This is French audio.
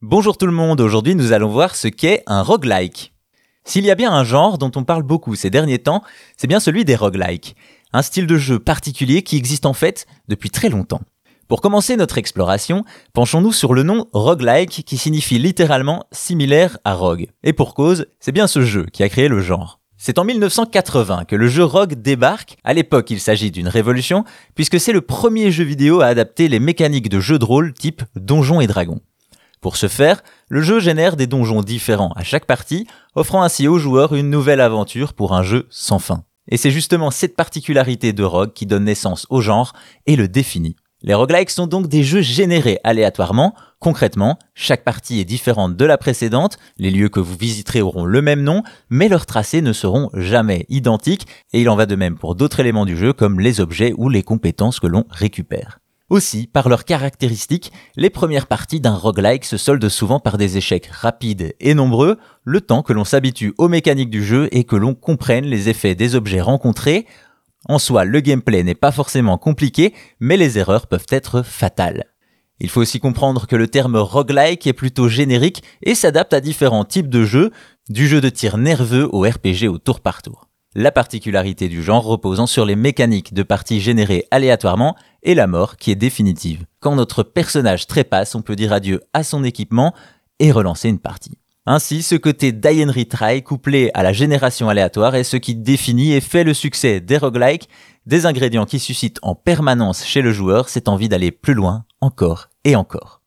Bonjour tout le monde, aujourd'hui nous allons voir ce qu'est un roguelike. S'il y a bien un genre dont on parle beaucoup ces derniers temps, c'est bien celui des roguelikes. Un style de jeu particulier qui existe en fait depuis très longtemps. Pour commencer notre exploration, penchons-nous sur le nom roguelike qui signifie littéralement similaire à rogue. Et pour cause, c'est bien ce jeu qui a créé le genre. C'est en 1980 que le jeu Rogue débarque. À l'époque, il s'agit d'une révolution, puisque c'est le premier jeu vidéo à adapter les mécaniques de jeu de rôle type Donjons et Dragons. Pour ce faire, le jeu génère des donjons différents à chaque partie, offrant ainsi aux joueurs une nouvelle aventure pour un jeu sans fin. Et c'est justement cette particularité de Rogue qui donne naissance au genre et le définit. Les roguelikes sont donc des jeux générés aléatoirement. Concrètement, chaque partie est différente de la précédente, les lieux que vous visiterez auront le même nom, mais leurs tracés ne seront jamais identiques, et il en va de même pour d'autres éléments du jeu comme les objets ou les compétences que l'on récupère. Aussi, par leurs caractéristiques, les premières parties d'un roguelike se soldent souvent par des échecs rapides et nombreux, le temps que l'on s'habitue aux mécaniques du jeu et que l'on comprenne les effets des objets rencontrés. En soi, le gameplay n'est pas forcément compliqué, mais les erreurs peuvent être fatales. Il faut aussi comprendre que le terme roguelike est plutôt générique et s'adapte à différents types de jeux, du jeu de tir nerveux au RPG au tour par tour la particularité du genre reposant sur les mécaniques de parties générées aléatoirement et la mort qui est définitive. Quand notre personnage trépasse, on peut dire adieu à son équipement et relancer une partie. Ainsi, ce côté die and retry couplé à la génération aléatoire est ce qui définit et fait le succès des roguelikes, des ingrédients qui suscitent en permanence chez le joueur cette envie d'aller plus loin, encore et encore.